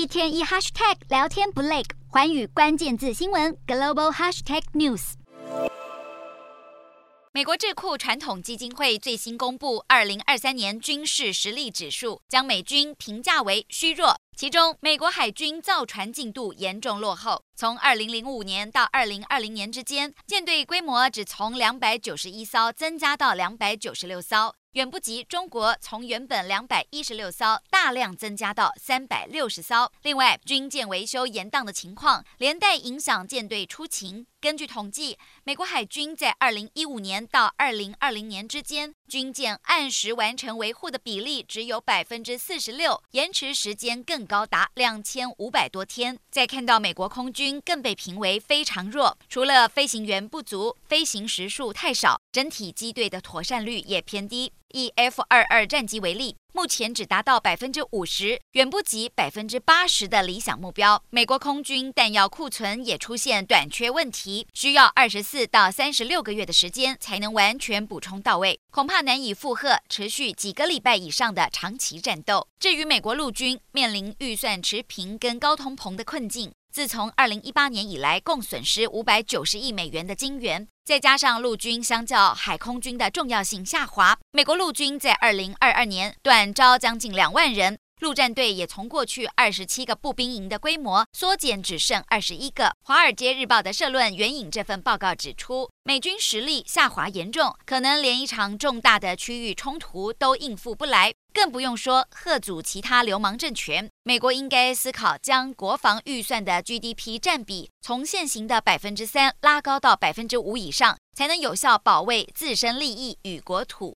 一天一 hashtag 聊天不累，寰宇关键字新闻 global hashtag news。美国智库传统基金会最新公布二零二三年军事实力指数，将美军评价为虚弱。其中，美国海军造船进度严重落后。从二零零五年到二零二零年之间，舰队规模只从两百九十一艘增加到两百九十六艘，远不及中国从原本两百一十六艘大量增加到三百六十艘。另外，军舰维修延宕的情况，连带影响舰队出勤。根据统计，美国海军在二零一五年到二零二零年之间，军舰按时完成维护的比例只有百分之四十六，延迟时间更高达两千五百多天。再看到美国空军更被评为非常弱，除了飞行员不足、飞行时数太少，整体机队的妥善率也偏低。以 F 二二战机为例，目前只达到百分之五十，远不及百分之八十的理想目标。美国空军弹药库存也出现短缺问题，需要二十四到三十六个月的时间才能完全补充到位，恐怕难以负荷持续几个礼拜以上的长期战斗。至于美国陆军，面临预算持平跟高通膨的困境。自从二零一八年以来，共损失五百九十亿美元的金元，再加上陆军相较海空军的重要性下滑，美国陆军在二零二二年短招将近两万人，陆战队也从过去二十七个步兵营的规模缩减只剩二十一个。《华尔街日报》的社论援引这份报告指出，美军实力下滑严重，可能连一场重大的区域冲突都应付不来。更不用说吓阻其他流氓政权。美国应该思考将国防预算的 GDP 占比从现行的百分之三拉高到百分之五以上，才能有效保卫自身利益与国土。